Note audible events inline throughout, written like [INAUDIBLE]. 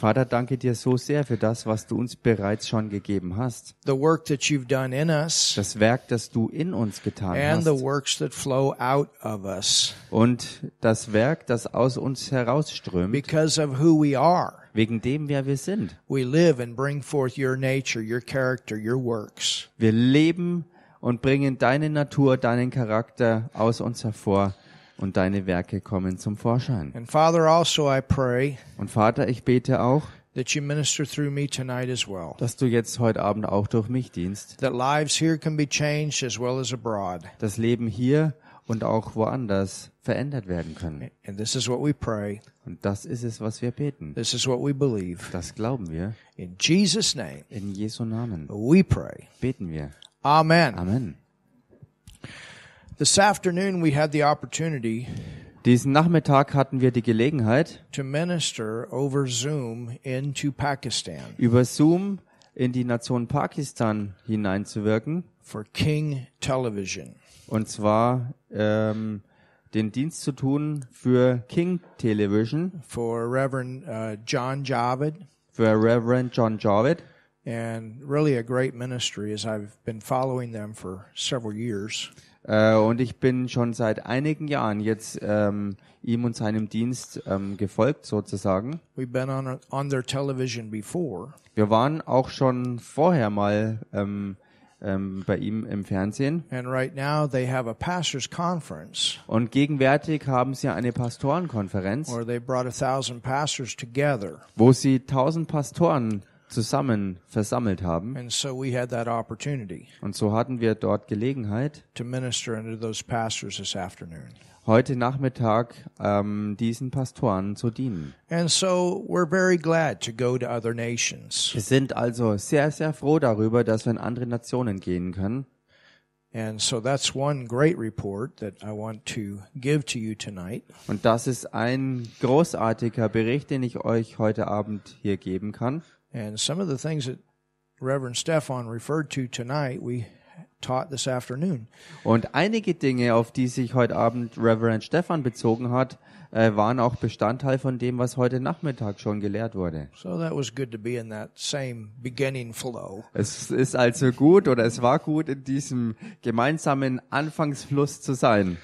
Vater, danke dir so sehr für das, was du uns bereits schon gegeben hast. the work that you've done in us, Das Werk, das du in uns getan and the hast. works that flow out of us Und das Werk, das aus uns herausströmt, because of who we are. wegen dem, wer wir sind. We live and bring forth your nature, your character, your works. Wir leben und bringen deine Natur, deinen Charakter aus uns hervor und deine Werke kommen zum Vorschein. And Father, also I pray Und Vater, ich bete auch, that you minister through me tonight as well. dass du jetzt heute Abend auch durch mich dienst. That lives here can be changed as well as abroad. Das Leben hier und auch woanders verändert werden können. And this is what we pray. Und das ist es, was wir beten. This is what we believe. Das glauben wir. In Jesus' name, In Jesu Namen we pray. beten wir. Amen. Amen. This afternoon, we had the opportunity Diesen Nachmittag hatten wir die Gelegenheit, to minister over Zoom into Pakistan über Zoom in die Nation Pakistan hineinzuwirken. for King Television. Und zwar ähm, den Dienst zu tun für King Television, for Reverend uh, John Javed, für Reverend John Jarvis. and really a great ministry as I've been following them for several years. Äh, und ich bin schon seit einigen Jahren jetzt ähm, ihm und seinem Dienst ähm, gefolgt sozusagen. On on their television before, Wir waren auch schon vorher mal ähm, ähm, bei ihm im Fernsehen. and right now they have a pastors conference Und gegenwärtig haben sie eine Pastorenkonferenz, where they brought a thousand pastors together, wo sie tausend Pastoren zusammen versammelt haben. and so we had that opportunity Und so hatten wir dort Gelegenheit, to minister unto those pastors this afternoon. heute Nachmittag ähm, diesen Pastoren zu dienen. And so we're very glad to go to other nations. Wir sind also sehr, sehr froh darüber, dass wir in andere Nationen gehen können. And so that's one great report that I want to give to you tonight. Und das ist ein großartiger Bericht, den ich euch heute Abend hier geben kann. And some of the things that Reverend Stefan referred to tonight, we taught this afternoon. Und einige Dinge, auf die sich heute Abend Reverend Stefan bezogen hat, äh, waren auch Bestandteil von dem, was heute Nachmittag schon gelehrt wurde. So that was good to be in that same beginning flow. Es ist also gut oder es war gut, in diesem gemeinsamen Anfangsfluss zu sein.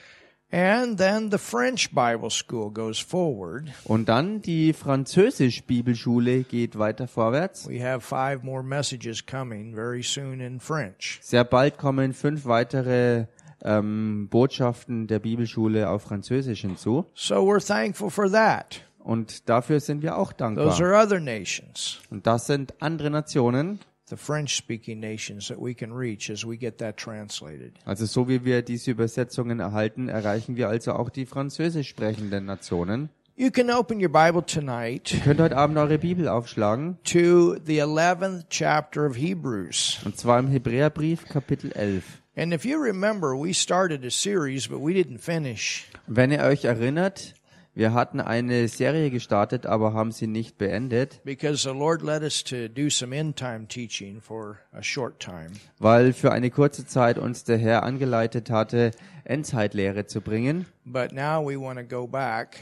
And then the French Bible School goes forward. Und dann die Französisch-Bibelschule geht weiter vorwärts. We have five more messages coming very soon in French. Sehr bald kommen fünf weitere ähm, Botschaften der Bibelschule auf Französisch hinzu. So we're thankful for that. Und dafür sind wir auch Those dankbar. are other nations, Und das sind andere Nationen. The French speaking nations that we can reach as we get that translated. Also so wie wir diese Übersetzungen erhalten, erreichen wir also auch die französisch sprechenden Nationen. You can open your Bible tonight Ihr könnt heute Abend eure Bibel aufschlagen. to the 11th chapter of Hebrews. Und zwar im Hebräerbrief Kapitel 11. And if you remember, we started a series, but we didn't finish. Wenn ihr euch erinnert, wir hatten eine Serie gestartet, aber haben sie nicht beendet, because the Lord led us to do some end time teaching for a short time. weil für eine kurze Zeit uns der Herr angeleitet hatte, Endzeitlehre zu bringen. But now we want to go back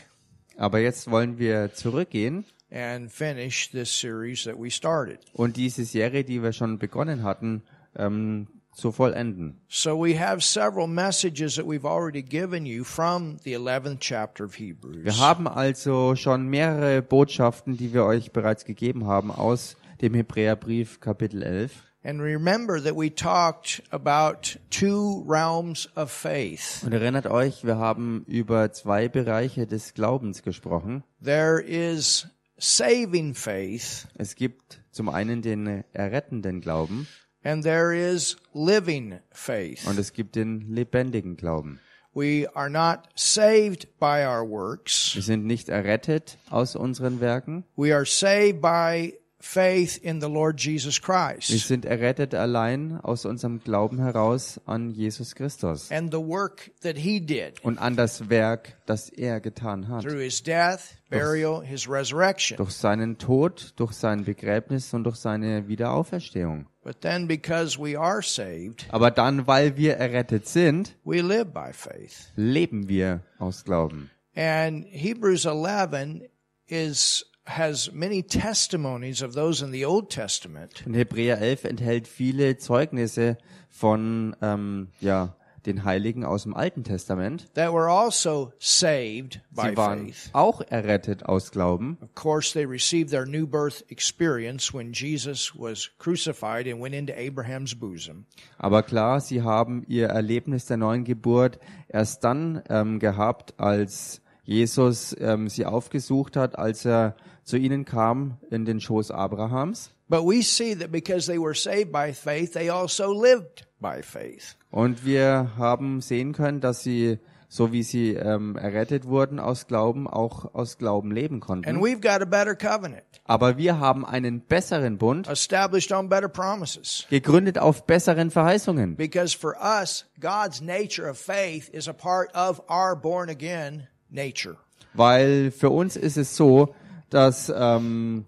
Aber jetzt wollen wir zurückgehen and finish this series that we started. und diese Serie, die wir schon begonnen hatten, ähm, zu vollenden. So we have several messages that we've already given you from the 11th chapter of Hebrews. Wir haben also schon mehrere Botschaften, die wir euch bereits gegeben haben aus dem Hebräerbrief Kapitel 11. And remember that we talked about two realms of faith. Und erinnert euch, wir haben über zwei Bereiche des Glaubens gesprochen. There is saving faith Es gibt zum einen den errettenden Glauben and there is living faith. und es gibt den lebendigen Glauben. We are not saved by our works. Wir sind nicht errettet aus unseren Werken. We are saved by faith in the Lord Jesus Wir Christ sind errettet allein aus unserem Glauben heraus an Jesus Christus and the work that he did und an das Werk, das er getan hat. through his death, burial, his resurrection. Durch seinen Tod, durch sein Begräbnis und durch seine Wiederauferstehung. But then because we are saved, Aber dann, weil wir errettet sind, we live by faith. leben wir aus Glauben. And Hebrews 11 is has many testimonies of those in the Old Testament Und Hebräer 11 enthält viele Zeugnisse von ähm, ja, den Heiligen aus dem Alten Testament. that were also saved by Sie waren faith. auch errettet aus Glauben. Of course, they received their new birth experience when Jesus was crucified and went into Abraham's bosom. Aber klar, sie haben ihr Erlebnis der neuen Geburt erst dann ähm, gehabt, als Jesus ähm, sie aufgesucht hat, als er zu ihnen kam in den Schoß Abrahams. But we see that because they were saved by faith, they also lived by faith. Und wir haben sehen können, dass sie, so wie sie ähm, errettet wurden aus Glauben, auch aus Glauben leben And konnten. we've got a better covenant, Aber wir haben einen besseren Bund, established on better promises. gegründet auf besseren Verheißungen. Because for us, God's nature of faith is a part of our born again nature. Weil für uns ist es so, dass ähm,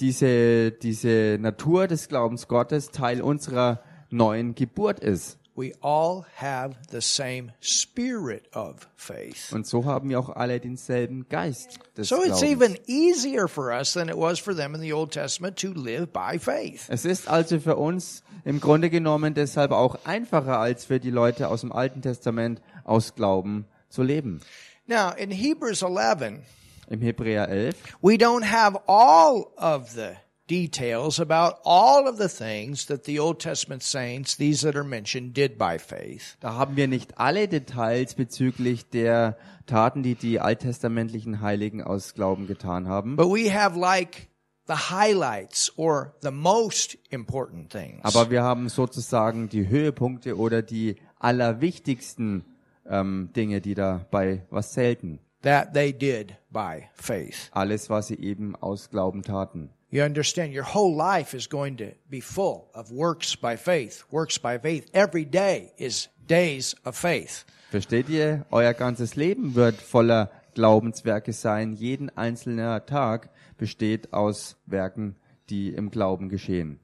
diese, diese Natur des Glaubens Gottes Teil unserer neuen Geburt ist. We all have the same spirit of faith. Und so haben wir auch alle denselben Geist des So it's Glaubens. even easier for us than it was for them in the Old Testament to live by faith. Es ist also für uns im Grunde genommen deshalb auch einfacher als für die Leute aus dem Alten Testament aus Glauben zu leben. Now, in Hebrews 11, Im Hebräer 11 we don't have all of the details about all of the things that the Old Testament saints, these that are mentioned, did by faith. Da haben wir nicht alle Details bezüglich der Taten, die die alttestamentlichen Heiligen aus Glauben getan haben. But we have like the highlights or the most important things. Aber wir haben sozusagen die Höhepunkte oder die allerwichtigsten ähm, Dinge, die dabei was zählten. that they did by faith. Alles, was sie eben aus Glauben taten. You understand your whole life is going to be full of works by faith, works by faith. Every day is days of faith. Versteht ihr? Euer ganzes Leben wird voller Glaubenswerke sein. Jeden einzelner Tag besteht aus Werken, die im Glauben geschehen.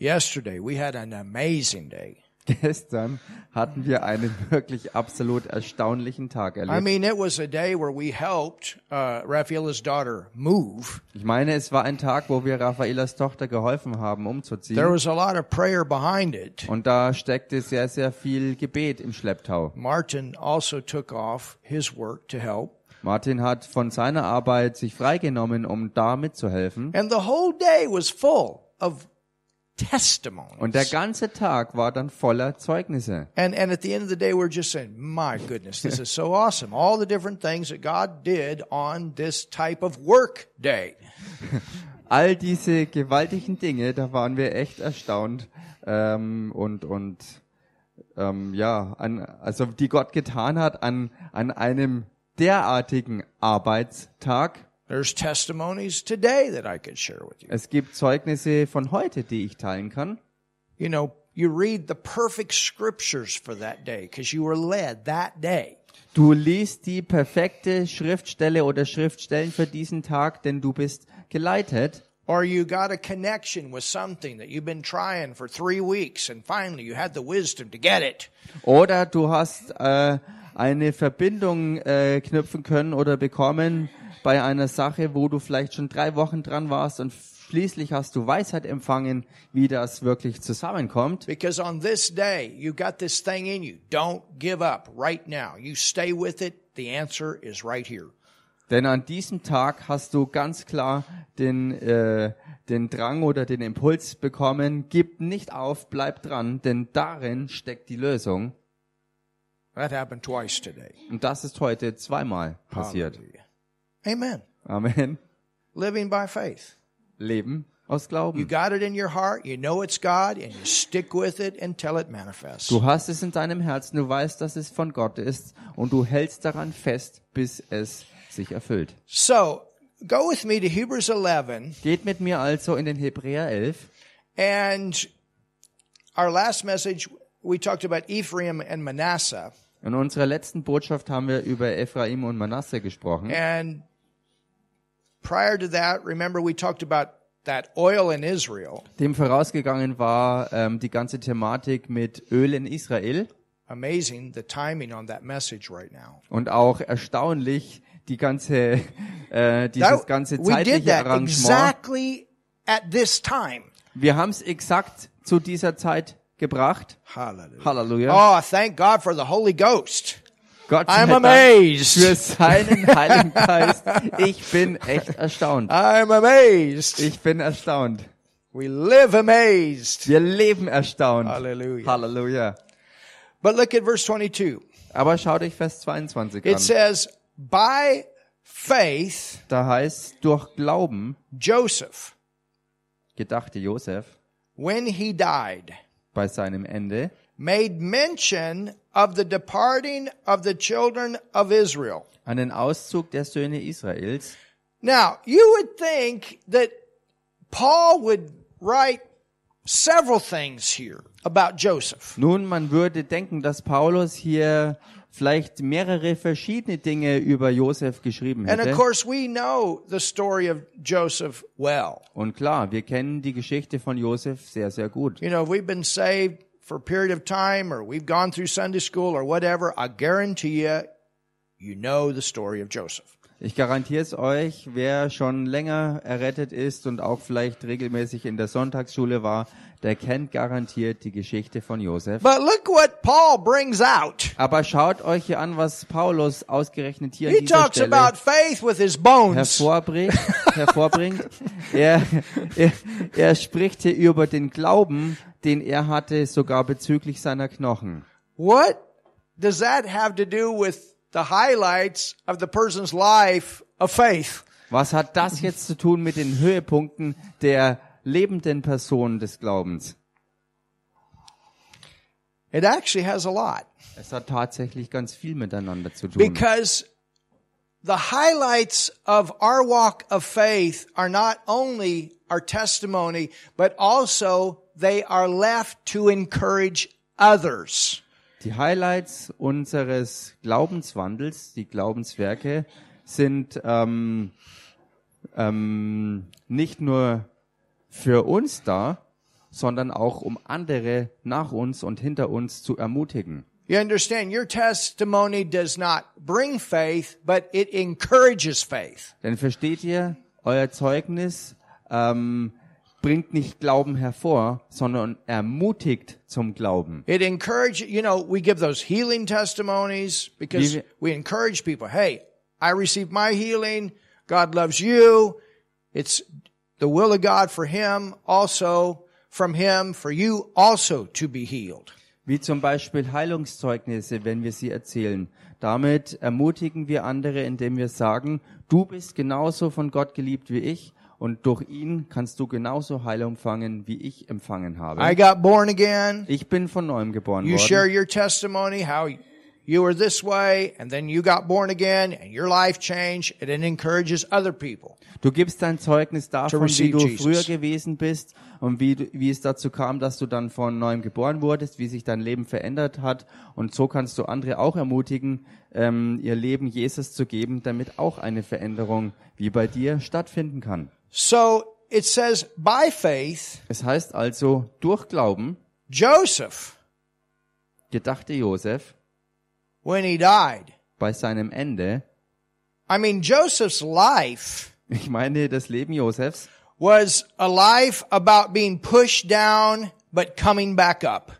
Yesterday we had an amazing day. [LAUGHS] Gestern hatten wir einen wirklich absolut erstaunlichen Tag I erlebt. mean, it was a day where we helped uh, Rafaela's daughter move. Ich meine, es war ein Tag, wo wir Raffaelas Tochter geholfen haben, There umzuziehen. was a lot of prayer behind it. Und da steckte sehr, sehr viel Gebet im Schlepptau. Martin also took off his work to help. Martin hat von seiner Arbeit sich freigenommen, um da mitzuhelfen. And the whole day was full of testimonies. Und der ganze Tag war dann voller Zeugnisse. And and at the end of the day, we're just saying, "My goodness, this is so [LAUGHS] awesome! All the different things that God did on this type of work day." [LAUGHS] All diese gewaltigen Dinge, da waren wir echt erstaunt ähm, und und ähm, ja, an, also die Gott getan hat an an einem derartigen Arbeitstag. There's testimonies today that I could share with you. Es gibt Zeugnisse von heute, die ich teilen kann. You know, you read the perfect scriptures for that day because you were led that day. Du liest die perfekte Schriftstelle oder Schriftstellen für diesen Tag, denn du bist geleitet. Or you got a connection with something that you've been trying for three weeks and finally you had the wisdom to get it. Oder du hast äh, eine Verbindung äh, knüpfen können oder bekommen bei einer Sache, wo du vielleicht schon drei Wochen dran warst und schließlich hast du Weisheit empfangen, wie das wirklich zusammenkommt. Because on this day, you got this thing in you. Don't give up right now. You stay with it. The answer is right here. Denn an diesem Tag hast du ganz klar den, äh, den Drang oder den Impuls bekommen, gib nicht auf, bleib dran, denn darin steckt die Lösung. That happened twice today. Und das ist heute zweimal passiert. Amen. Amen. Living by faith. Leben aus You Glauben. got it in your heart. You know it's God and you stick with it until it manifests. Du hast es in deinem Herzen, du weißt, dass es von Gott ist und du hältst daran fest, bis es sich erfüllt. So go with me to Hebrews 11 Geht mit mir also in den Hebräer 11. and our last message, we talked about Ephraim and Manasseh. In unserer letzten Botschaft haben wir über Ephraim und Manasse gesprochen. And prior to that, remember we talked about that oil in Israel. Dem vorausgegangen war ähm, die ganze Thematik mit Öl in Israel Amazing the timing on that message right now. und auch erstaunlich die ganze, [LAUGHS] äh, dieses That- ganze we did zeitliche that Arrangement. exactly at this time. Wir haben es exakt zu dieser Zeit gebracht. Hallelujah. Halleluja. Oh, thank God for the Holy Ghost. Gott sei I'm Dank amazed. für seinen Heiligen Geist. Ich bin echt erstaunt. I'm amazed. Ich bin erstaunt. We live amazed. Wir leben erstaunt. Hallelujah. Halleluja. But look at verse 22. Aber schaut euch Vers 22 It an. says, by faith, Da heißt, durch Glauben Joseph, gedachte Josef when he died, bei seinem Ende made mention of the departing of the children of Israel. an den Auszug der Söhne Israels. Now, you would think that Paul would write several things here about Joseph. Nun, man würde denken, dass Paulus hier vielleicht mehrere verschiedene Dinge über Josef geschrieben hätte. well. Und klar, wir kennen die Geschichte von Josef sehr, sehr gut. You know, we've been saved for a period of time or we've gone through Sunday school or whatever, I guarantee you, you know the story of Joseph. Ich garantiere es euch, wer schon länger errettet ist und auch vielleicht regelmäßig in der Sonntagsschule war, der kennt garantiert die Geschichte von Josef. But look what Paul brings out. Aber schaut euch hier an, was Paulus ausgerechnet hier He talks Stelle about faith with his bones. hervorbringt. hervorbringt. Er, er, er spricht hier über den Glauben, den er hatte, sogar bezüglich seiner Knochen. What does that have to do with the highlights of the person's life of faith? Was hat das jetzt zu tun mit den Höhepunkten der lebenden Person des Glaubens? It actually has a lot. Es hat tatsächlich ganz viel miteinander zu tun. Because the highlights of our walk of faith are not only our testimony, but also they are left to encourage others. Die Highlights unseres Glaubenswandels, die Glaubenswerke, sind ähm, ähm, nicht nur für uns da, sondern auch um andere nach uns und hinter uns zu ermutigen. You understand, your testimony does not bring faith, but it encourages faith. Denn versteht ihr, euer Zeugnis ähm, bringt nicht Glauben hervor, sondern ermutigt zum Glauben. It encourages, you know, we give those healing testimonies because wir- we encourage people. Hey, I received my healing. God loves you. It's the will of God for him also, from him, for you also to be healed. Wie zum Beispiel Heilungszeugnisse, wenn wir sie erzählen. Damit ermutigen wir andere, indem wir sagen, du bist genauso von Gott geliebt wie ich und durch ihn kannst du genauso Heilung empfangen, wie ich empfangen I habe. got born again. Ich bin von neuem geboren You share worden. your testimony, how you were this way, and then you got born again, and your life changed, and it encourages other people. Du gibst dein Zeugnis davon, wie du Jesus. früher gewesen bist und wie, wie es dazu kam, dass du dann von neuem geboren wurdest, wie sich dein Leben verändert hat. Und so kannst du andere auch ermutigen, ähm, ihr Leben Jesus zu geben, damit auch eine Veränderung wie bei dir stattfinden kann. So it says, by faith, Es heißt also, durch Glauben Joseph, gedachte Josef when he died, bei seinem Ende, I mean, Joseph's life ich meine das Leben Josefs, was a life about being pushed down, but coming back up.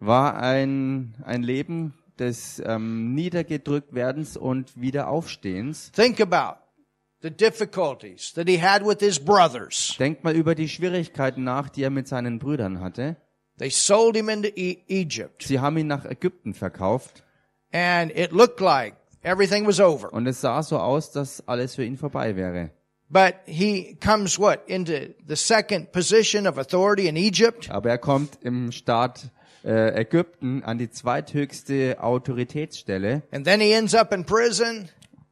war ein, ein Leben des ähm, niedergedrückt werdens und Wiederaufstehens. Think about Denkt mal über die Schwierigkeiten nach, die er mit seinen Brüdern hatte. They sold him into e- Egypt, Sie haben ihn nach Ägypten verkauft and it looked like everything was over. und es sah so aus, dass alles für ihn vorbei wäre. But he comes what? Into the second position of authority in Egypt. Aber er kommt im Staat äh, Ägypten an die zweithöchste Autoritätsstelle. And then he ends up in prison.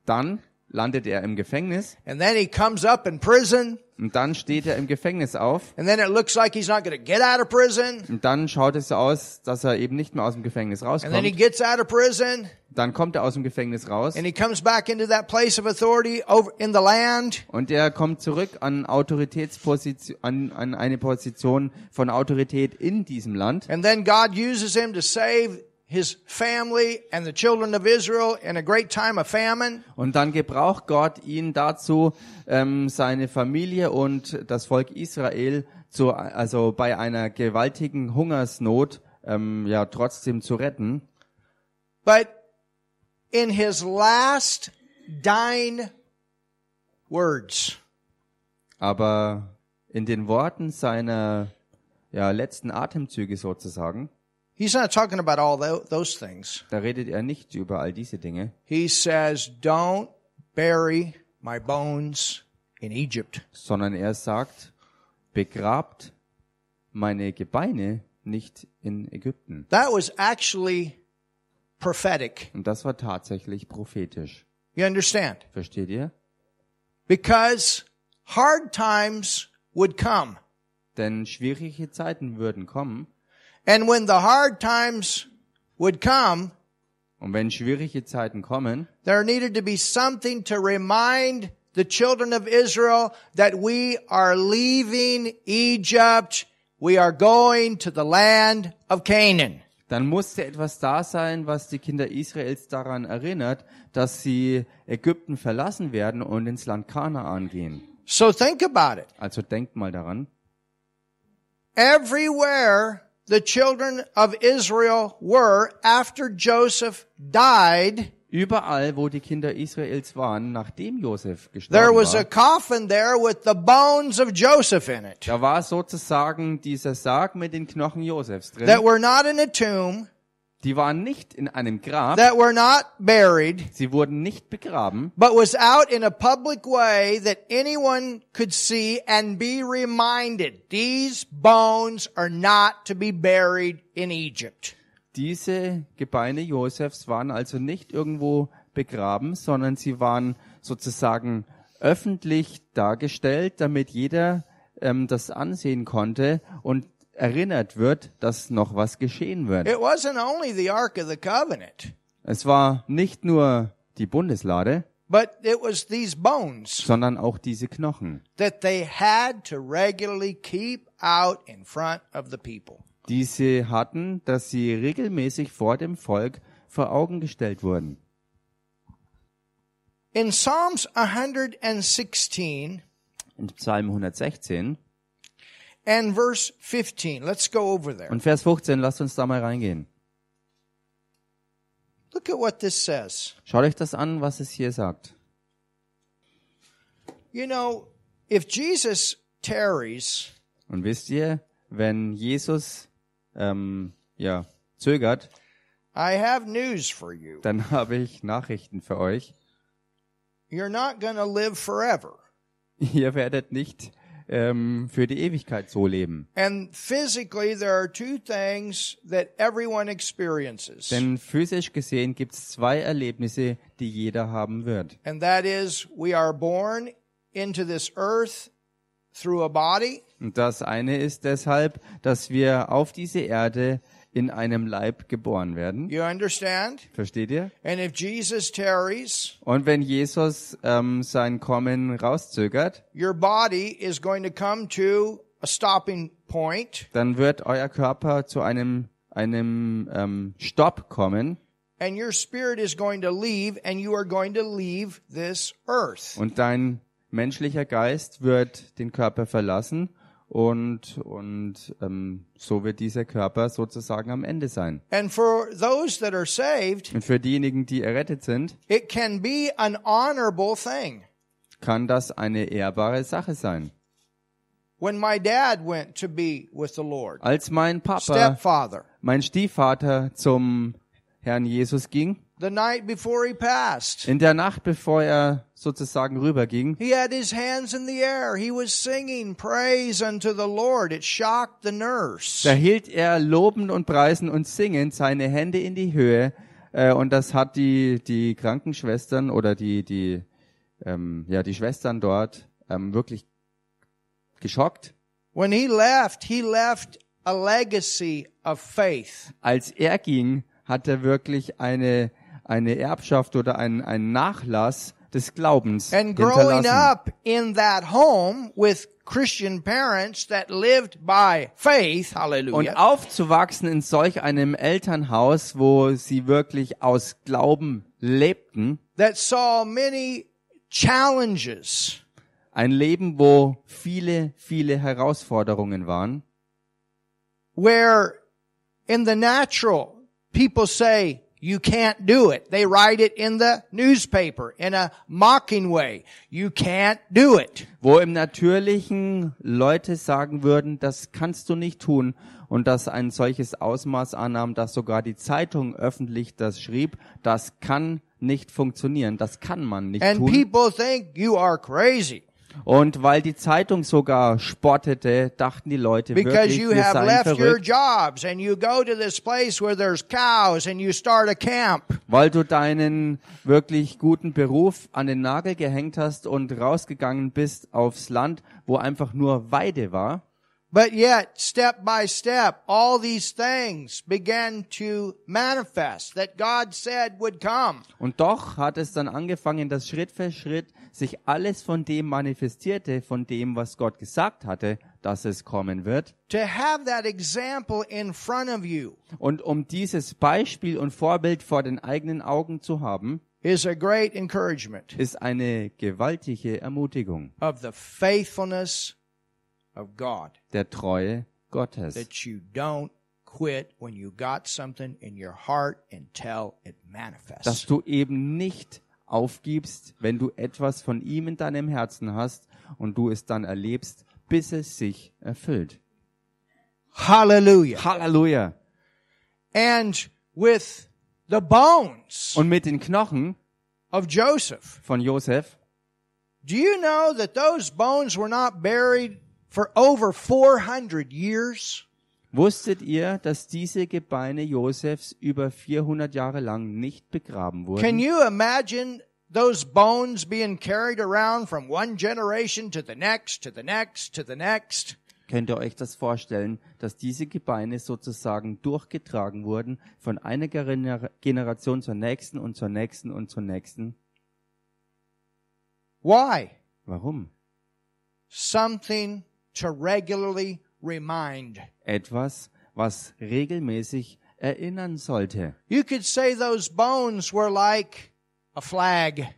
Dann landet er im Gefängnis And then he comes up in prison. und dann steht er im Gefängnis auf And then it looks like he's not going to get out of prison. und dann schaut es so aus, dass er eben nicht mehr aus dem Gefängnis And then he rauskommt. gets out of prison Dann kommt er aus dem Gefängnis raus and he comes back into that place of authority over in the land. und er kommt zurück an Autoritätsposition, an, an eine Position von Autorität in diesem Land. And then God uses him to save his family and the children of Israel in a great time of famine. Und dann gebraucht Gott ihn dazu, ähm, seine Familie und das Volk Israel zu, also bei einer gewaltigen Hungersnot ähm, ja trotzdem zu retten. But in his last dying words, Aber in den Worten seiner ja, letzten Atemzüge sozusagen, he's not talking about all tho- those things. da redet er nicht über all diese Dinge, He says, Don't bury my bones in Egypt. sondern er sagt, begrabt meine Gebeine nicht in Ägypten. That was actually prophetic. Und das war tatsächlich prophetisch. You understand? Versteht ihr? Because hard times would come. Denn schwierige Zeiten würden kommen. And when the hard times would come, Und wenn schwierige Zeiten kommen, there needed to be something to remind the children of Israel that we are leaving Egypt. We are going to the land of Canaan. dann musste etwas da sein, was die Kinder Israels daran erinnert, dass sie Ägypten verlassen werden und ins Land Kanaan gehen. So think about it. Also denkt mal daran. Everywhere the children of Israel were after Joseph died, Überall, wo die Kinder Israels waren, nachdem Josef there gestorben war, Joseph da war sozusagen dieser Sarg mit den Knochen Josefs drin. that were not in a tomb, Die waren nicht in einem Grab, that were not buried, sie wurden nicht begraben, but was out in a public way that anyone could see and be reminded these bones are not to be buried in Egypt. Diese Gebeine Josefs waren also nicht irgendwo begraben, sondern sie waren sozusagen öffentlich dargestellt, damit jeder ähm, das ansehen konnte. Und erinnert wird, dass noch was geschehen wird. It wasn't only the Ark of the Covenant, Es war nicht nur die Bundeslade, but it was these bones sondern auch diese Knochen. that they had to regularly keep out in front of the people. die sie hatten, dass sie regelmäßig vor dem Volk vor Augen gestellt wurden. In Psalms 116 In Psalm 116 and verse 15, let's go over there. und Vers 15, lasst uns da mal reingehen. Look at what this says. Schaut euch das an, was es hier sagt. You know, if Jesus tarries, Und wisst ihr, wenn Jesus ähm, ja, zögert, I have news for you. dann [LAUGHS] habe ich Nachrichten für euch. You're not to live forever. Ihr werdet nicht ähm, für die Ewigkeit so leben. And physically, there are two things that everyone experiences. Denn physisch gesehen gibt es zwei Erlebnisse, die jeder haben wird. And that is, we are born into this earth through a body, Und das eine ist deshalb, dass wir auf diese Erde in einem Leib geboren werden. you understand? Versteht ihr? And if Jesus tarries, Und wenn Jesus ähm, sein Kommen rauszögert, your body is going to come to a stopping point, dann wird euer Körper zu einem, einem ähm, Stopp kommen and your spirit is going to leave, and you are going to leave this earth. und dein menschlicher Geist wird den Körper verlassen und, und ähm, so wird dieser Körper sozusagen am Ende sein. And for those that are saved, Und für diejenigen, die errettet sind, it can be an honorable thing. kann das eine ehrbare Sache sein. When my dad went to be with the Lord, Als mein Papa, stepfather, mein Stiefvater zum Herrn Jesus ging, the night before he passed, in der Nacht, bevor er sozusagen rüberging, he had his hands in the air. He was singing praise unto the Lord. It shocked the nurse. da hielt er lobend und preisend und singend seine Hände in die Höhe äh, und das hat die die Krankenschwestern oder die die ähm, ja die Schwestern dort ähm, wirklich geschockt. When he left, he left a legacy of faith. Als er ging, hat er wirklich eine eine Erbschaft oder einen einen Nachlass des Glaubens And growing hinterlassen. up in that home with Christian parents that lived by faith, Und hallelujah, aufzuwachsen in solch einem Elternhaus, wo sie wirklich aus Glauben lebten, that saw many challenges, ein Leben, wo viele, viele Herausforderungen waren, where in the natural, people say, you can't do it. They write it in the newspaper in a mocking way. You can't do it. wo im Natürlichen Leute sagen würden, das kannst du nicht tun und das ein solches Ausmaß annahm, dass sogar die Zeitung öffentlich das schrieb, das kann nicht funktionieren, das kann man nicht And tun. people think you are crazy Und weil die Zeitung sogar spottete, dachten die Leute because wirklich, you wir have seien left your verrückt, jobs and you go to this place where there's cows and you start a camp. weil du deinen wirklich guten Beruf an den Nagel gehängt hast und rausgegangen bist aufs Land, wo einfach nur Weide war. But yet, step by step, all these things began to manifest that God said would come. Und doch hat es dann angefangen, dass Schritt für Schritt sich alles von dem manifestierte, von dem, was Gott gesagt hatte, dass es kommen wird. To have that example in front of you Und um dieses Beispiel und Vorbild vor den eigenen Augen zu haben, is a great encouragement ist eine gewaltige Ermutigung of the faithfulness of God. der Treue Gottes. That you don't quit when you got something in your heart until it Dass manifests. du eben nicht aufgibst, wenn du etwas von ihm in deinem Herzen hast und du es dann erlebst, bis es sich erfüllt. Hallelujah. Halleluja. And with the bones Und mit den Knochen of Joseph, von Josef, do you know that those bones were not buried for over 400 years? Wusstet ihr, dass diese Gebeine Josefs über 400 Jahre lang nicht begraben Can wurden? you imagine those bones being carried around from one generation to the next, to the next, to the next? Könnt ihr euch das vorstellen, dass diese Gebeine sozusagen durchgetragen wurden von einer Gener- Generation zur nächsten und zur nächsten und zur nächsten? Why? Warum? Something to regularly remind. Etwas, was regelmäßig erinnern sollte. You could say those bones were like a flag.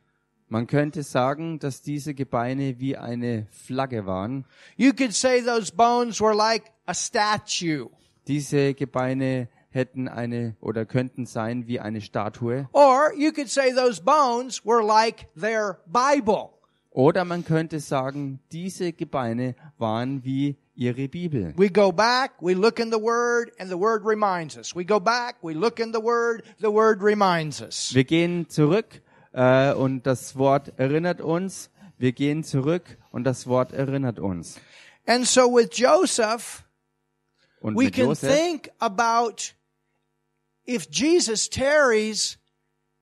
Man könnte sagen, dass diese Gebeine wie eine Flagge waren. You could say those bones were like a statue. Diese Gebeine hätten eine oder könnten sein wie eine Statue. Or you could say those bones were like their Bible. Oder man könnte sagen, diese Gebeine waren wie ihre Bibel. We go back, we look in the Word, and the Word reminds us. We go back, we look in the Word, the Word reminds us. Wir gehen zurück äh, und das Wort erinnert uns. Wir gehen zurück und das Wort erinnert uns. And so with Joseph, Und we can Josef think about if Jesus tarries,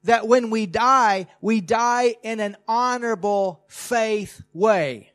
that when we die, we die in an honorable faith way.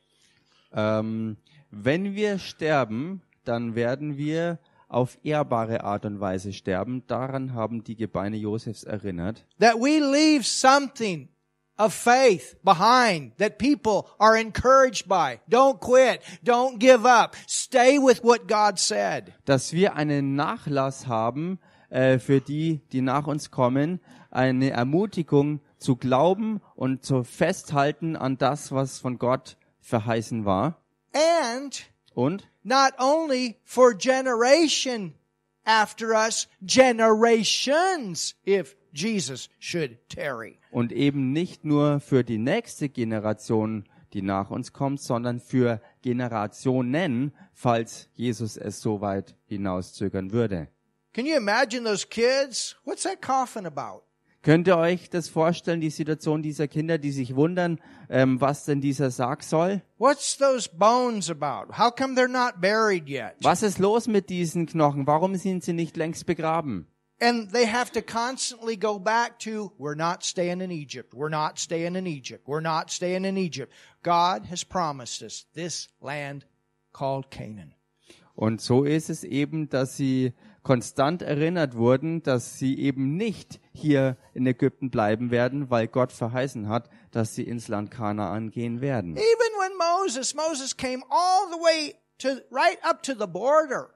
ähm, wenn wir sterben, dann werden wir auf ehrbare Art und Weise sterben. Daran haben die Gebeine Josefs erinnert. That we leave something of faith behind that people are encouraged by. Don't quit. Don't give up. Stay with what God said. dass wir einen Nachlass haben äh, für die, die nach uns kommen, eine Ermutigung zu glauben und zu festhalten an das, was von Gott verheißen war. And Und not only for generation after us, generations if Jesus should tarry. und eben nicht nur für die nächste Generation, die nach uns kommt, sondern für Generationen, falls Jesus es so weit hinauszögern würde. Can you imagine those kids? What's that coffin about? Könnt ihr euch das vorstellen, die Situation dieser Kinder, die sich wundern, ähm, was denn dieser Sarg soll? What's those bones about? How come they're not buried yet? Was ist los mit diesen Knochen? Warum sind sie nicht längst begraben? And they have to constantly go back to, we're not staying in Egypt. We're not staying in Egypt. We're not staying in Egypt. God has promised us this land called Canaan. Und so ist es eben, dass sie konstant erinnert wurden, dass sie eben nicht hier in Ägypten bleiben werden, weil Gott verheißen hat, dass sie ins Land Kanaan gehen werden. Even when Moses, Moses came all the way to right up to the border.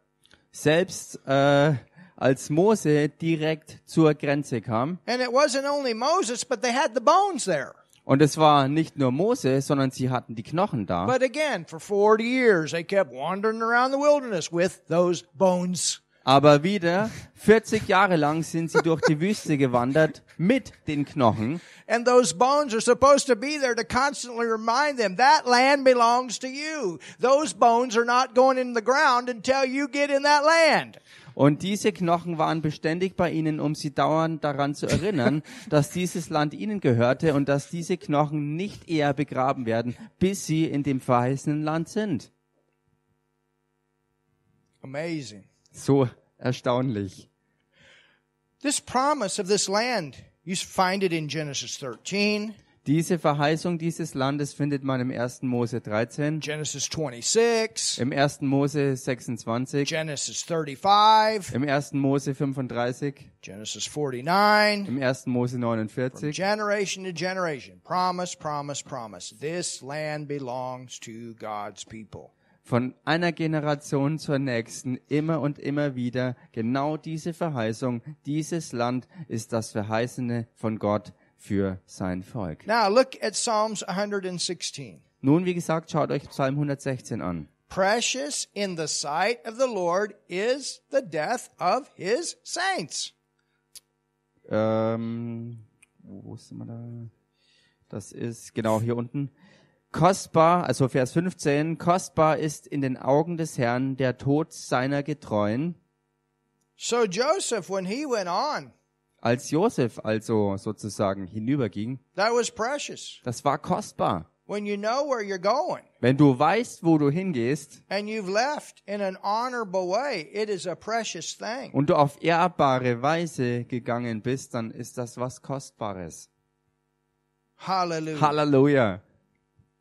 Selbst äh, als Mose direkt zur Grenze kam, And it wasn't only Moses, but they had the bones there. und es war nicht nur Mose, sondern sie hatten die Knochen da. But again, for 40 years, they kept wandering around the wilderness with those bones. Aber wieder 40 Jahre lang sind sie durch die Wüste gewandert mit den Knochen. And those bones are supposed to be there to constantly remind them that land belongs to you. Those bones are not going in the ground until you get in that land. Und diese Knochen waren beständig bei ihnen, um sie dauernd daran zu erinnern, [LAUGHS] dass dieses Land ihnen gehörte und dass diese Knochen nicht eher begraben werden, bis sie in dem verheißenen Land sind. Amazing. So erstaunlich. This promise of this land, you find it in Genesis 13, Diese Verheißung dieses Landes findet man im 1. Mose 13, Genesis 26, im 1. Mose 26, Genesis 35, im 1. Mose 35, Genesis 49. im 1. Mose From 49. generation to generation, promise, promise, promise. This land belongs to God's people. Von einer Generation zur nächsten immer und immer wieder genau diese Verheißung, dieses Land ist das Verheißene von Gott für sein Volk. Now look at Psalms 116. Nun, wie gesagt, schaut euch Psalm 116 an. Precious in the sight of the Lord is the death of his saints. Ähm, wo ist wir da? Das ist genau hier unten. Kostbar, also Vers 15, kostbar ist in den Augen des Herrn der Tod seiner Getreuen. So Joseph, when he went on, Als Josef also sozusagen hinüberging, that was precious. das war kostbar. When you know where you're going Wenn du weißt, wo du hingehst and you've left in an honorable way, it is a precious thing. und du auf ehrbare Weise gegangen bist, dann ist das was Kostbares. Hallelujah. Halleluja.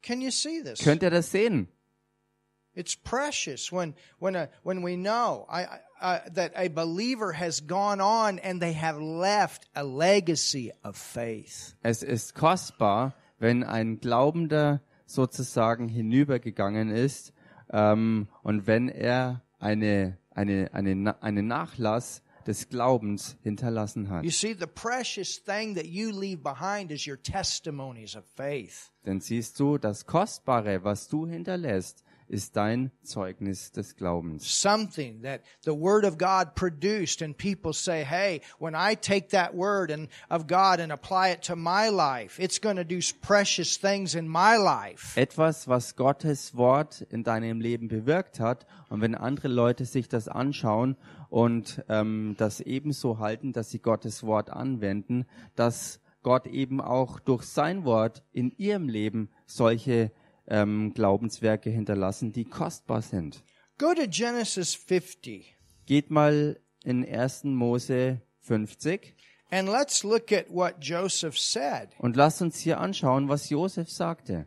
Can you see this? Könnt ihr das sehen? It's precious when when a, when we know I, I, that a believer has gone on and they have left a legacy of faith. Es ist kostbar, wenn ein Glaubender sozusagen hinübergegangen ist ähm, und wenn er eine, eine, eine, einen Nachlass des Glaubens hinterlassen hat. You see, the precious thing that you leave behind is your testimonies of faith. Denn siehst du, das Kostbare, was du hinterlässt, ist dein Zeugnis des Glaubens. Something that the Word of God produced, and people say, hey, when I take that Word and, of God and apply it to my life, it's going to do precious things in my life. Etwas, was Gottes Wort in deinem Leben bewirkt hat. Und wenn andere Leute sich das anschauen und ähm, das ebenso halten, dass sie Gottes Wort anwenden, dass Gott eben auch durch sein Wort in ihrem Leben solche ähm, Glaubenswerke hinterlassen, die kostbar sind. Go to Genesis 50. Geht mal in 1. Mose 50 And let's look at what Joseph said. und lasst uns hier anschauen, was Josef sagte.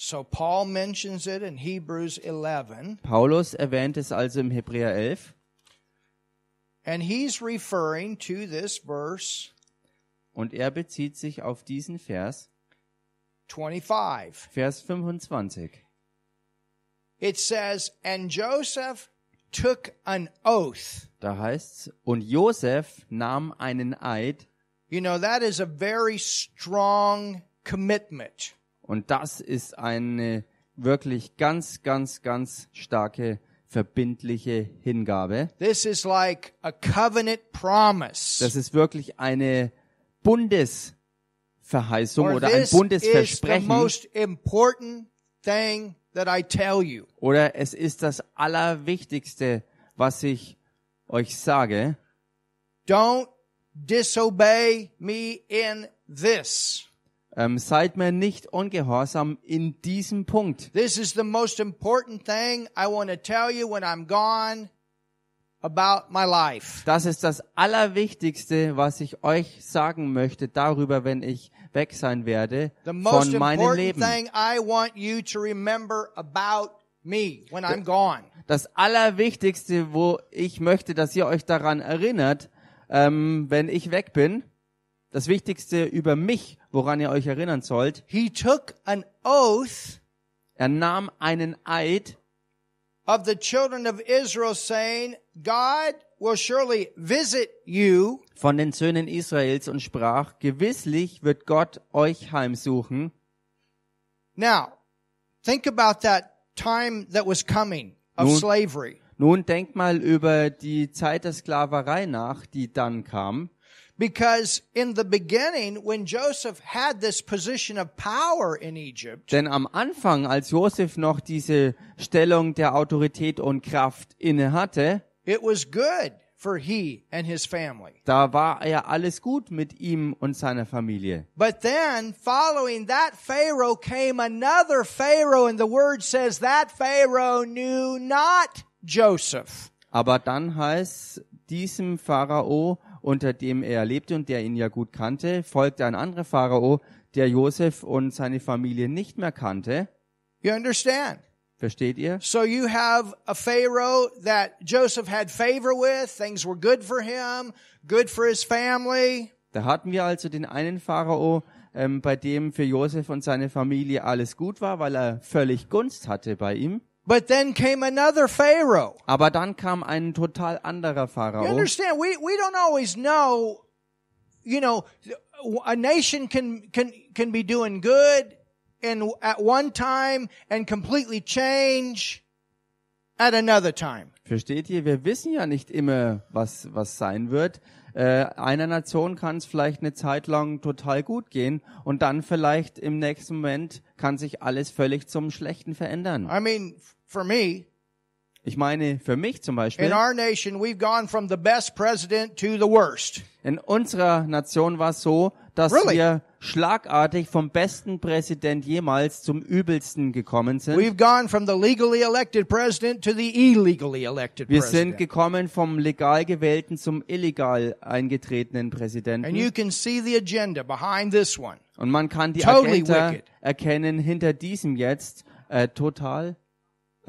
So Paul mentions it in Hebrews 11, Paulus erwähnt es also im Hebräer 11 and he's referring to this verse und er bezieht sich auf diesen Vers, 25. Vers 25. It says, And Joseph took an oath. Da heißt's, und Josef nahm einen Eid, You know, that is a very strong commitment. Und das ist eine wirklich ganz, ganz, ganz starke, verbindliche Hingabe. This is like a covenant promise. Das ist wirklich eine Bundesverheißung Or oder ein this is the Bundesversprechen most important thing that I tell you. oder es ist das Allerwichtigste, was ich euch sage. Don't disobey me in this. Ähm, seid mir nicht ungehorsam in diesem Punkt. This is the most important thing I want to tell you when I'm gone about my life. Das ist das Allerwichtigste, was ich euch sagen möchte darüber, wenn ich weg sein werde von meinem important Leben. thing I want you to remember about me when I'm gone Das Allerwichtigste, wo ich möchte, dass ihr euch daran erinnert, ähm, wenn ich weg bin, das Wichtigste über mich, woran ihr euch erinnern sollt, He took an oath er nahm einen Eid of the children of Israel saying, God will surely visit you von den Söhnen Israels und sprach, gewisslich wird Gott euch heimsuchen. Now, think about that time that was coming of Nun- slavery. Nun denkt mal über die Zeit der Sklaverei nach, die dann kam. Because in the beginning, when Joseph had this position of power in Egypt, Denn am Anfang, als Josef noch diese Stellung der Autorität und Kraft inne hatte, it was good for he and his family. da war ja alles gut mit ihm und seiner Familie. But then, following that Pharaoh came another Pharaoh, and the word says that Pharaoh knew not Joseph. Aber dann heißt diesem Pharao, unter dem er lebte und der ihn ja gut kannte, folgte ein anderer Pharao, der Josef und seine Familie nicht mehr kannte. You understand? Versteht ihr? So you have a Pharaoh that Joseph had favor with. Things were good for him, good for his family. Da hatten wir also den einen Pharao, ähm, bei dem für Josef und seine Familie alles gut war, weil er völlig Gunst hatte bei ihm. But then came another Pharaoh. Aber dann kam ein total anderer You Pharao. understand? We, we don't always know, you know, a nation can, can, can be doing good in, at one time and completely change at another time. Versteht ihr? Wir wissen ja nicht immer, was, was sein wird. Äh, einer Nation kann es vielleicht eine Zeit lang total gut gehen und dann vielleicht im nächsten Moment kann sich alles völlig zum Schlechten verändern. I mean, for me, Ich meine, für mich zum in Beispiel, our nation, we've gone from the best president to the worst. in unserer Nation war es so, dass Really? wir schlagartig vom besten Präsident jemals zum übelsten gekommen sind. We've gone from the legally elected president to the illegally elected Wir sind president. gekommen vom legal gewählten zum illegal eingetretenen And Präsidenten. you can see the agenda behind this one. Und man kann die Totally Agenda wicked. erkennen hinter diesem jetzt äh, total,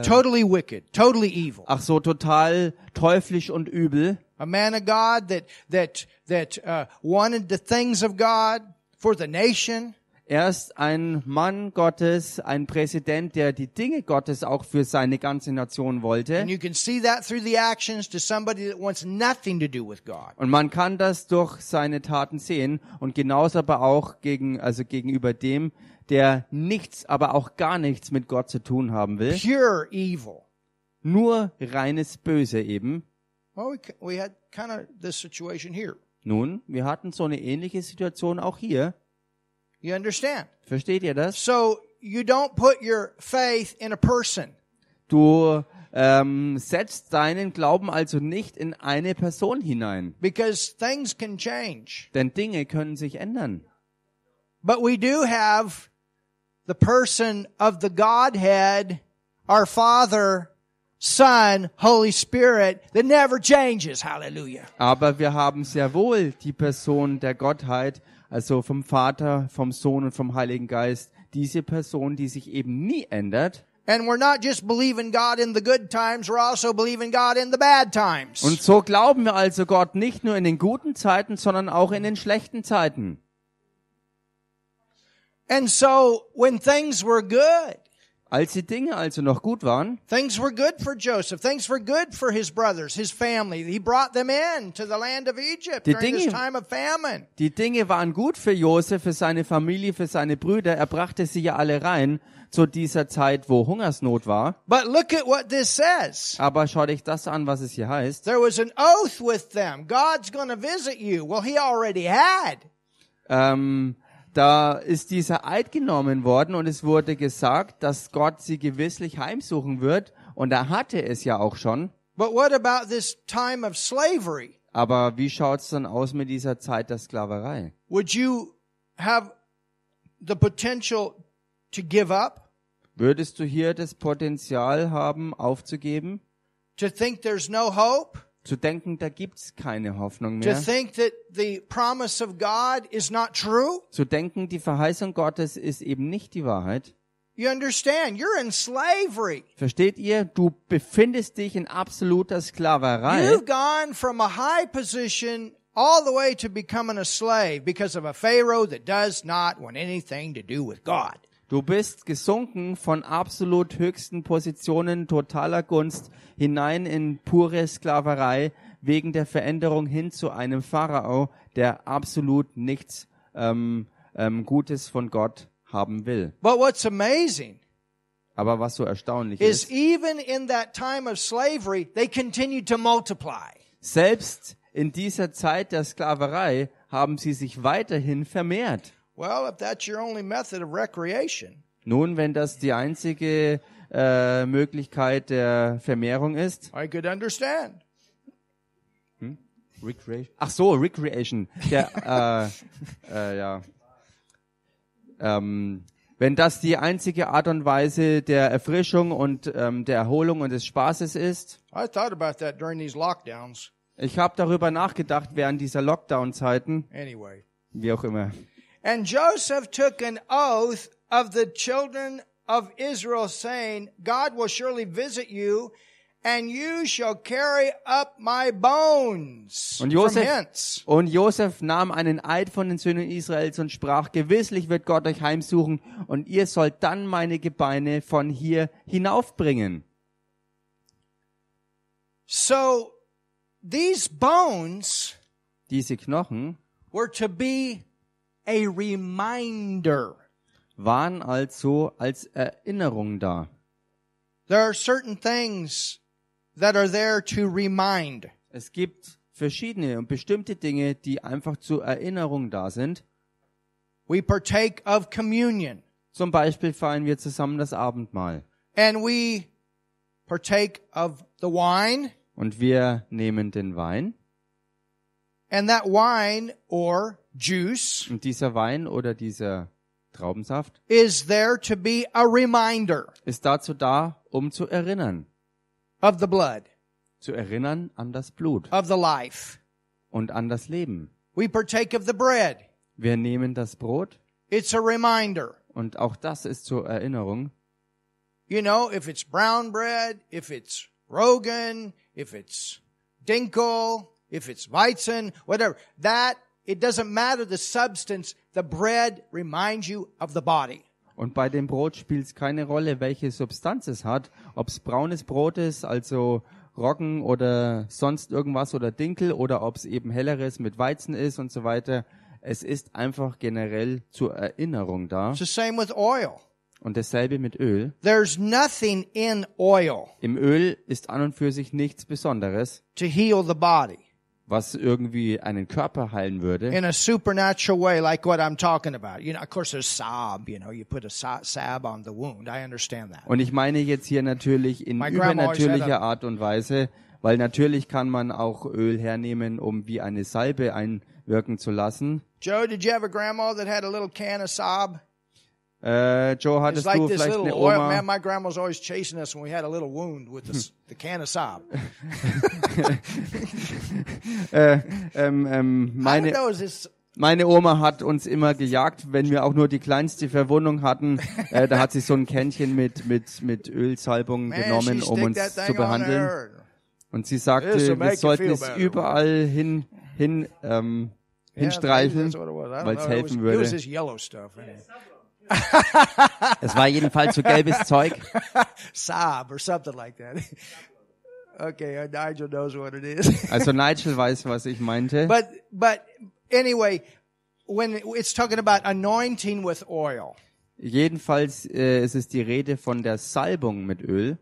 Totally wicked, totally evil. ach so, total teuflisch und übel. A man of God that, that, that, uh, wanted the things of God for the nation. Erst ein Mann Gottes, ein Präsident, der die Dinge Gottes auch für seine ganze Nation wollte. And you can see that through the actions to somebody that wants nothing to do with God. Und man kann das durch seine Taten sehen und genauso aber auch gegen, also gegenüber dem, der nichts, aber auch gar nichts mit Gott zu tun haben will. Pure evil. Nur reines Böse eben. Well, we, we had kind of this situation here. Nun, wir hatten so eine ähnliche Situation auch hier. You understand? Versteht ihr das? So you don't put your faith in a person. Du ähm, setzt deinen Glauben also nicht in eine Person hinein, because things can change. denn Dinge können sich ändern. But we do have the person of the Godhead, our Father, Son, Holy Spirit, that never changes. Hallelujah. Aber wir haben sehr wohl die Person der Gottheit, also vom Vater, vom Sohn und vom Heiligen Geist, diese Person, die sich eben nie ändert. And we're not just believing God in the good times, we're also believing God in the bad times. Und so glauben wir also Gott nicht nur in den guten Zeiten, sondern auch in den schlechten Zeiten. And so when things were good, Als die Dinge also noch gut waren, things were good for Joseph. Things were good for his brothers, his family. He brought them in to the land of Egypt Die during this Dinge- time of famine. Die Dinge waren gut für Josef, für seine Familie, für seine Brüder. Er brachte sie ja alle rein zu dieser Zeit, wo Hungersnot war. But look at what this says. Aber schau dich das an, was es hier heißt. There was an oath with them. God's going to visit you. Well, he already had. Ähm, da ist dieser Eid genommen worden und es wurde gesagt, dass Gott sie gewisslich heimsuchen wird. Und er hatte es ja auch schon. But what about this time of slavery? Aber wie schaut's dann aus mit dieser Zeit der Sklaverei? Would you have the potential to give up? Würdest du hier das Potenzial haben, aufzugeben? To think there's no hope? Zu denken, da gibt's keine Hoffnung mehr. Zu denken, die Verheißung Gottes ist eben nicht die Wahrheit. You understand? You're in slavery. Versteht ihr? Du befindest dich in absoluter Sklaverei. You've gone from a high position all the way to becoming a slave because of a Pharaoh that does not want anything to do with God. Du bist gesunken von absolut höchsten Positionen totaler Gunst hinein in pure Sklaverei wegen der Veränderung hin zu einem Pharao, der absolut nichts ähm, ähm, Gutes von Gott haben will. But what's amazing Aber was so erstaunlich is ist, even in that time of slavery, they continued to multiply. selbst in dieser Zeit der Sklaverei haben sie sich weiterhin vermehrt. Well, if that's your only method of recreation, Nun, wenn das die einzige äh, Möglichkeit der Vermehrung ist, I could understand. Recreation. Ach so, Recreation. Der, äh, [LAUGHS] äh, ja. Ähm, wenn das die einzige Art und Weise der Erfrischung und ähm, der Erholung und des Spaßes ist, I thought about that during these lockdowns. ich habe darüber nachgedacht während dieser Lockdown-Zeiten, Anyway. wie auch immer. And Joseph took an oath of the children of Israel, saying, God will surely visit you, and you shall carry up my bones Und from Josef, hence. und Josef nahm einen Eid von den Söhnen Israels und sprach, gewisslich wird Gott euch heimsuchen und ihr sollt dann meine Gebeine von hier hinaufbringen. So these bones Diese Knochen were to be a reminder. waren also als Erinnerung da. There are certain things that are there to remind. Es gibt verschiedene und bestimmte Dinge, die einfach zur Erinnerung da sind. We partake of communion Zum Beispiel feiern wir zusammen das Abendmahl and we partake of the wine und wir nehmen den Wein and that wine or juice und dieser Wein oder dieser Traubensaft is there to be a reminder ist dazu da, um zu erinnern, of the blood, zu erinnern an das Blut of the life. und an das Leben. We partake of the bread. Wir nehmen das Brot It's a reminder. und auch das ist zur Erinnerung. You know, if it's brown bread, if it's Rogan, if it's Dinkel, if it's Weizen, whatever, that, it doesn't matter the substance. The bread reminds you of the body. Und bei dem Brot spielt es keine Rolle, welche Substanz es hat, ob es braunes Brot ist, also Roggen oder sonst irgendwas oder Dinkel oder ob es eben helleres mit Weizen ist und so weiter. Es ist einfach generell zur Erinnerung da. It's the same with oil. Und dasselbe mit Öl. There's nothing in oil Im Öl ist an und für sich nichts Besonderes, to heal the body was irgendwie einen Körper heilen würde. in a supernatural way like what I'm talking about. You know, of course there's salve, you know, you put a sa- salve on the wound. I understand that. Und ich meine jetzt hier natürlich in übernatürlicher Art und Weise, weil natürlich kann man auch Öl hernehmen, um wie eine Salbe einwirken zu lassen. Joe, did you have a grandma that had a little can of salve? Äh, Joe, It's hattest like du this vielleicht eine oil. Oma? Man, my grandma was always chasing us when we had a little wound with the, [LAUGHS] the can of salve. [LAUGHS] Äh, ähm, ähm, meine, meine Oma hat uns immer gejagt, wenn wir auch nur die kleinste Verwundung hatten. [LAUGHS] Äh, da hat sie so ein Kännchen mit, mit, mit Ölsalbung man, she genommen, um uns zu behandeln. Und sie sagte, wir sollten es überall hin, hin, ähm, Yeah. I don't weil es helfen würde. [LAUGHS] Es war jedenfalls so gelbes Zeug. [LAUGHS] Sob or something like that. okay, uh, Nigel knows what it is. [LAUGHS] Also Nigel weiß, was ich meinte. but but anyway, when it's talking about anointing with oil, Jedenfalls äh, ist es die Rede von der Salbung mit Öl.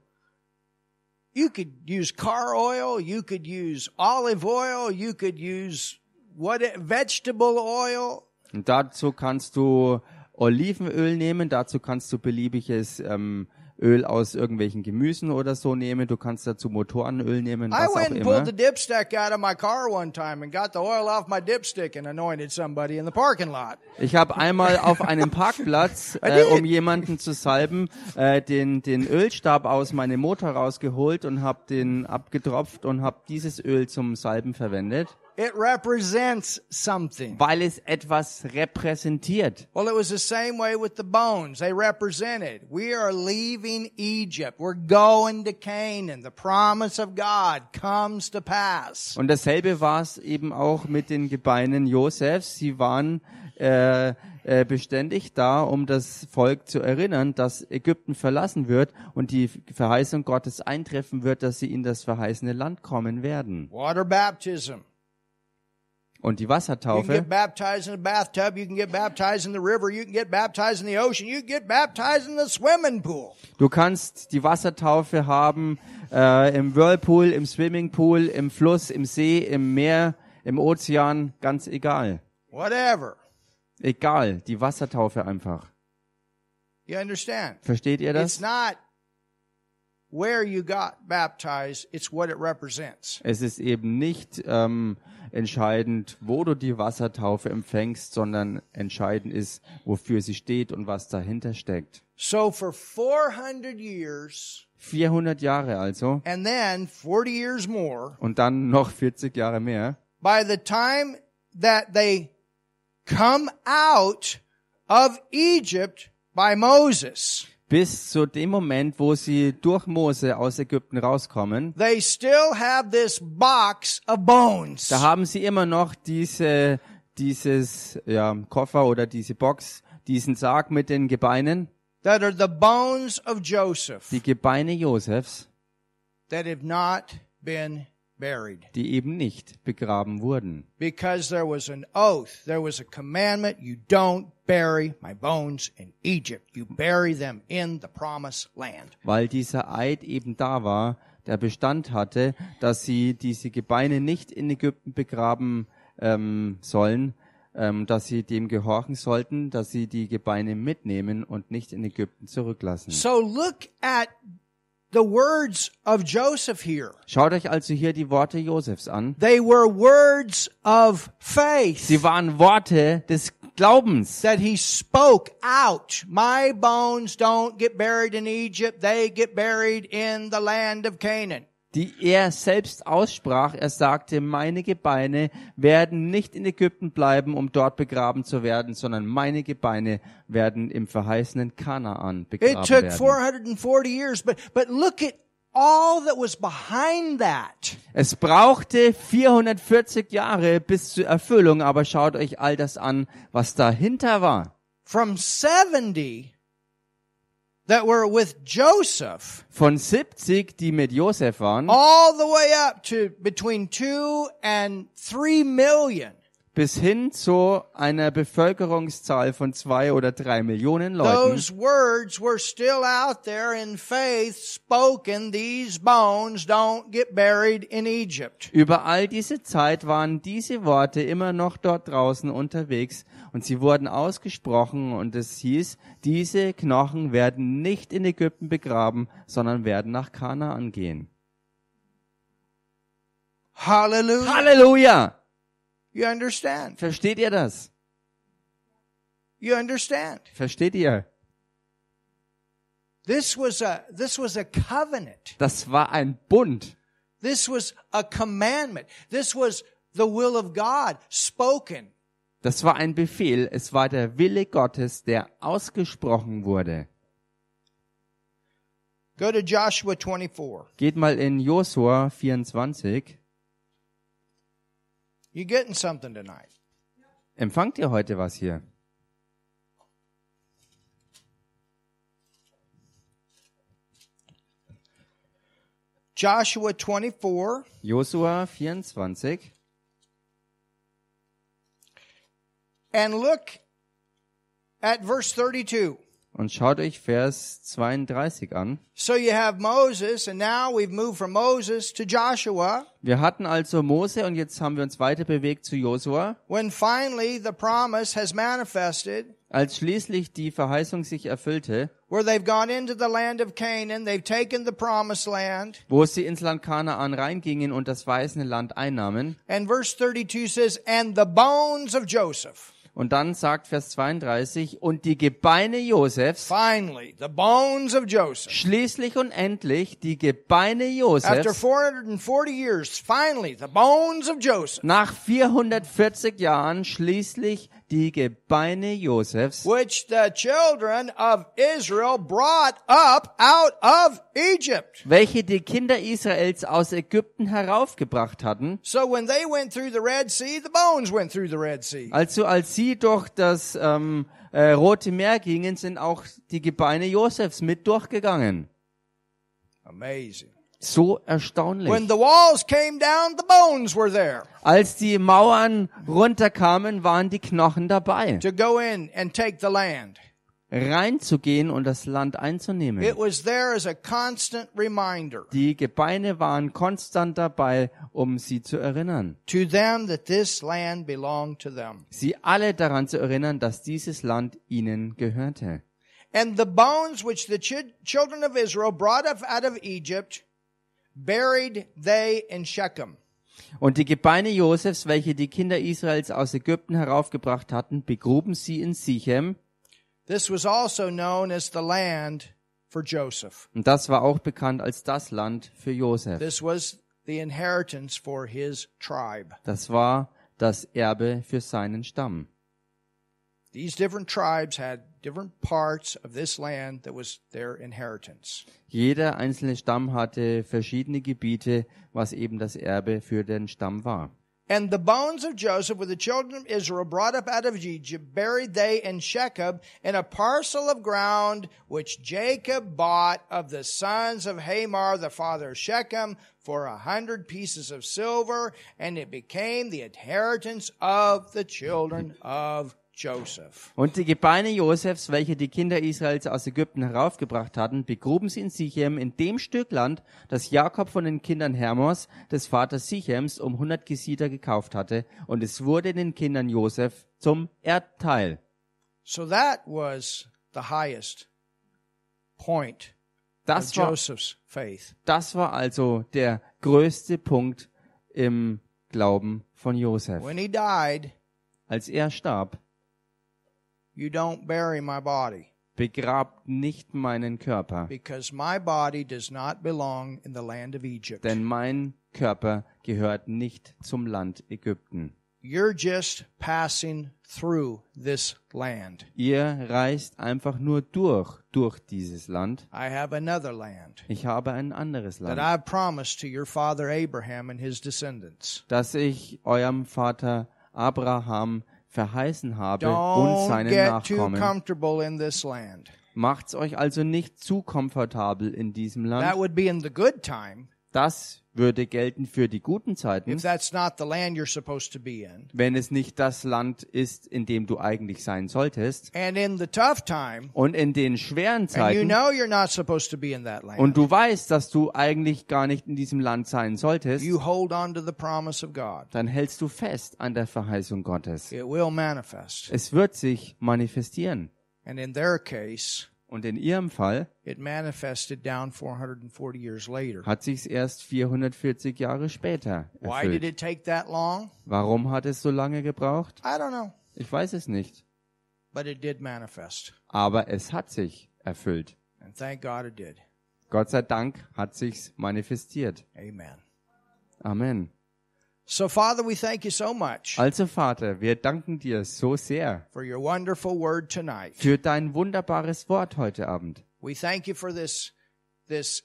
you could use car oil, you could use olive oil, you could use what vegetable oil. Und dazu kannst du Olivenöl nehmen, dazu kannst du beliebiges ähm, Öl aus irgendwelchen Gemüsen oder so nehmen. Du kannst dazu Motorenöl nehmen, I was auch went and immer. pulled the dipstick out of my car one time and got the oil off my dipstick and anointed somebody in the parking lot. Ich habe einmal auf einem Parkplatz, [LAUGHS] äh, um jemanden zu salben, äh, den, den Ölstab aus meinem Motor rausgeholt und habe den abgetropft und habe dieses Öl zum Salben verwendet, It represents something. weil es etwas repräsentiert. Well, it was the same way with the bones. They represented. We are leaving Egypt. We're going to Canaan. The promise of God comes to pass. Und dasselbe war es eben auch mit den Gebeinen Josefs. Sie waren äh, äh, beständig da, um das Volk zu erinnern, dass Ägypten verlassen wird und die Verheißung Gottes eintreffen wird, dass sie in das verheißene Land kommen werden. Water baptism. Und die You can Wassertaufe, get baptized in a bathtub. You can get baptized in the river. You can get baptized in the ocean. You can get baptized in the swimming pool. du kannst die Wassertaufe haben äh, im Whirlpool, im Swimmingpool, im Fluss, im See, im Meer, im Ozean, ganz egal. Whatever. Egal, die Wassertaufe einfach. You understand? Versteht ihr It's das? not where you got baptized. It's what it represents. Es ist eben nicht ähm, entscheidend, wo du die Wassertaufe empfängst, sondern entscheidend ist, wofür sie steht und was dahinter steckt. So for 400 years 400 Jahre also and then 40 years more, und dann noch 40 Jahre mehr. by the time that they come out of Egypt by Moses, Bis zu dem Moment, wo sie durch Mose aus Ägypten rauskommen, they still have this box of bones. da haben sie immer noch diese, dieses ja, Koffer oder diese Box, diesen Sarg mit den Gebeinen, that are the bones of Joseph die Gebeine Josefs, that have not been. Die eben nicht begraben wurden. Because there was an oath, there was a commandment, you don't bury my bones in Egypt. You bury them in the promised land. weil dieser Eid eben da war, der Bestand hatte, dass sie diese Gebeine nicht in Ägypten begraben ähm, sollen, ähm, dass sie dem gehorchen sollten, dass sie die Gebeine mitnehmen und nicht in Ägypten zurücklassen. So look at the words of Joseph here. Schaut euch also hier die Worte Josefs an. They were words of faith Sie waren Worte des Glaubens, that he spoke out. My bones don't get buried in Egypt. They get buried in the land of Canaan. Die er selbst aussprach. Er sagte, meine Gebeine werden nicht in Ägypten bleiben, um dort begraben zu werden, sondern meine Gebeine werden im verheißenen Kanaan It begraben took werden. 440 years, but, but look at all that was behind that. Es brauchte 440 Jahre bis zur Erfüllung, aber schaut euch all das an, was dahinter war. From 70 that were with Joseph Von 70, die mit Josef waren, all the way up to between two and three million. bis hin zu einer Bevölkerungszahl von zwei oder drei Millionen Leuten. Those words were still out there in faith spoken. These bones don't get buried in Egypt. Über all diese Zeit waren diese Worte immer noch dort draußen unterwegs und sie wurden ausgesprochen und es hieß, diese Knochen werden nicht in Ägypten begraben, sondern werden nach Kanaan gehen. Hallelujah. Halleluja! You understand? Versteht ihr das? You understand? Versteht ihr? This was a, this was a covenant. Das war ein Bund. This was a commandment. This was the will of God spoken. Das war ein Befehl. Es war der Wille Gottes, der ausgesprochen wurde. Go to Joshua 24. Geht mal in Josua 24. You getting something tonight? Empfangt ihr heute was hier? Joshua 24 Josua 24. and look at verse 32. Und schaut euch Vers 32 an. So you have Moses and now we've moved from Moses to Joshua Wir hatten also Mose und jetzt haben wir uns weiter bewegt zu Josua. when finally the promise has manifested Als schließlich die Verheißung sich erfüllte, where they've gone into the land of Canaan, they've taken the promised land. wo sie ins Land Kanaan reingingen und das weiße Land einnahmen, And verse 32 says, and the bones of Joseph. Und dann sagt Vers 32, und die Gebeine Josefs, Finally, the bones of Joseph. schließlich und endlich die Gebeine After Josefs, 440 years, finally, the bones of Joseph, nach 440 Jahren schließlich die Gebeine Josefs, which the children of Israel brought up out of Egypt. welche die Kinder Israels aus Ägypten heraufgebracht hatten, So when they went through the Red Sea, the bones went through the Red Sea. Also als sie durch das ähm, äh, Rote Meer gingen, sind auch die Gebeine Josefs mit durchgegangen. Amazing. So erstaunlich. When the walls came down, the bones were there Als die Mauern runterkamen, waren die Knochen dabei, to go in and take the land. reinzugehen und das Land einzunehmen. It was there as a constant reminder Die Gebeine waren konstant dabei, um sie zu erinnern. to them that this land belonged to them. Sie alle daran zu erinnern, dass dieses Land ihnen gehörte. And the bones which the chi- children of Israel brought up out of Egypt, buried they in Shechem. Und die Gebeine Josefs, welche die Kinder Israels aus Ägypten heraufgebracht hatten, begruben sie in Sichem, This was also known as the land for Joseph. Und das war auch bekannt als das Land für Josef. This was the inheritance for his tribe. Das war das Erbe für seinen Stamm. These different tribes had different parts of this land that was their inheritance. Jeder einzelne Stamm hatte verschiedene Gebiete, was eben das Erbe für den Stamm war. And the bones of Joseph with the children of Israel brought up out of Egypt buried they in Shechem in a parcel of ground which Jacob bought of the sons of Hamar, the father of Shechem, for a hundred pieces of silver, and it became the inheritance of the children of Joseph. Und die Gebeine Josefs, welche die Kinder Israels aus Ägypten heraufgebracht hatten, begruben sie in Sichem in dem Stück Land, das Jakob von den Kindern Hermos, des Vaters Sichems, um 100 Gesieder gekauft hatte, und es wurde den Kindern Josef zum Erdteil. So that was the highest point of Das war Joseph's faith. Das war also der größte Punkt im Glauben von Josef. When he died, Als er starb, you don't bury my body. begrabt nicht meinen Körper, because my body does not belong in the land of Egypt. denn mein Körper gehört nicht zum Land Ägypten. You're just passing through this land. Ihr reist einfach nur durch, durch dieses Land. I have another land Ich habe ein anderes that Land, I've promised to your father Abraham and his descendants. das ich eurem Vater Abraham verheißen habe und seinen get too Nachkommen. comfortable in this land. Macht's euch also nicht zu komfortabel in diesem That Land. would be in the good time Das würde gelten für die guten Zeiten, if that's not the land you're supposed to be in. wenn es nicht das Land ist, in dem du eigentlich sein solltest. And in the tough time, Und in den schweren and you Zeiten, know you're not supposed to be in that land, und du weißt, dass du eigentlich gar nicht in diesem Land sein solltest, you hold on to the promise of God. dann hältst du fest an der Verheißung Gottes. It will manifest. Es wird sich manifestieren. And in their case, Und in ihrem Fall it manifested down 440 years later. hat sich's erst 440 Jahre später Why did erfüllt. it take that long? Warum hat es so lange gebraucht? I don't know, Ich weiß es nicht. but it did manifest. Aber es hat sich erfüllt. Gott sei Dank hat sich's manifestiert. Amen. Amen. So, Father, we thank you so much Also Vater, wir danken dir so sehr for your wonderful word tonight. für dein wunderbares Wort heute Abend. We thank you for this, this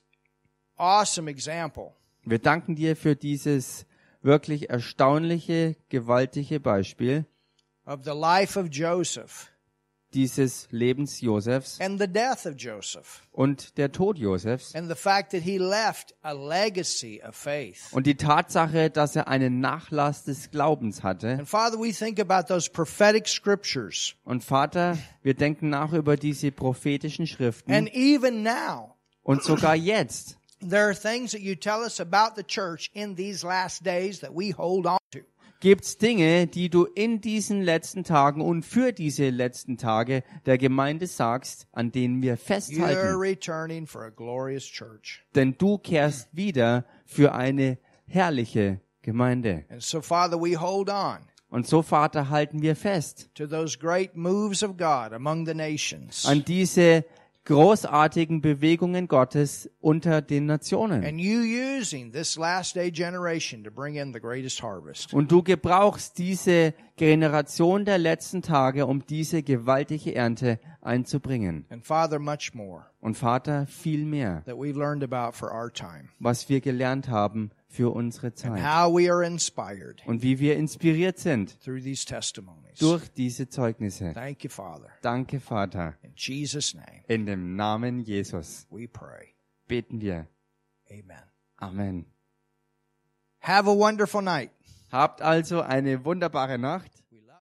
awesome example Wir danken dir für dieses wirklich erstaunliche, gewaltige Beispiel of the life of Joseph dieses Lebens Josefs and the death of Joseph und der Tod Josefs and the fact that he left a legacy of faith. und die Tatsache, dass er einen Nachlass des Glaubens hatte. And Father, we think about those prophetic scriptures. Und Vater, wir denken nach über diese prophetischen Schriften And even now, und sogar jetzt there are things that you tell us about the church in these last days that we hold on. Gibt's Dinge, die du in diesen letzten Tagen und für diese letzten Tage der Gemeinde sagst, an denen wir festhalten. Denn du kehrst wieder für eine herrliche Gemeinde. And so, Father, we hold on Und so, Vater, halten wir fest an diese großartigen Bewegungen Gottes unter den Nationen. Und du gebrauchst diese Generation der letzten Tage, um diese gewaltige Ernte einzubringen. Und Vater, viel mehr, was wir gelernt haben für unsere Zeit. how we are inspired Und wie wir inspiriert sind through these testimonies. durch diese Zeugnisse. Thank you, Father. Danke, Vater. In Jesus' name, In dem Namen Jesus we pray. beten wir. Amen. Amen. Have a wonderful night. Habt also eine wunderbare Nacht.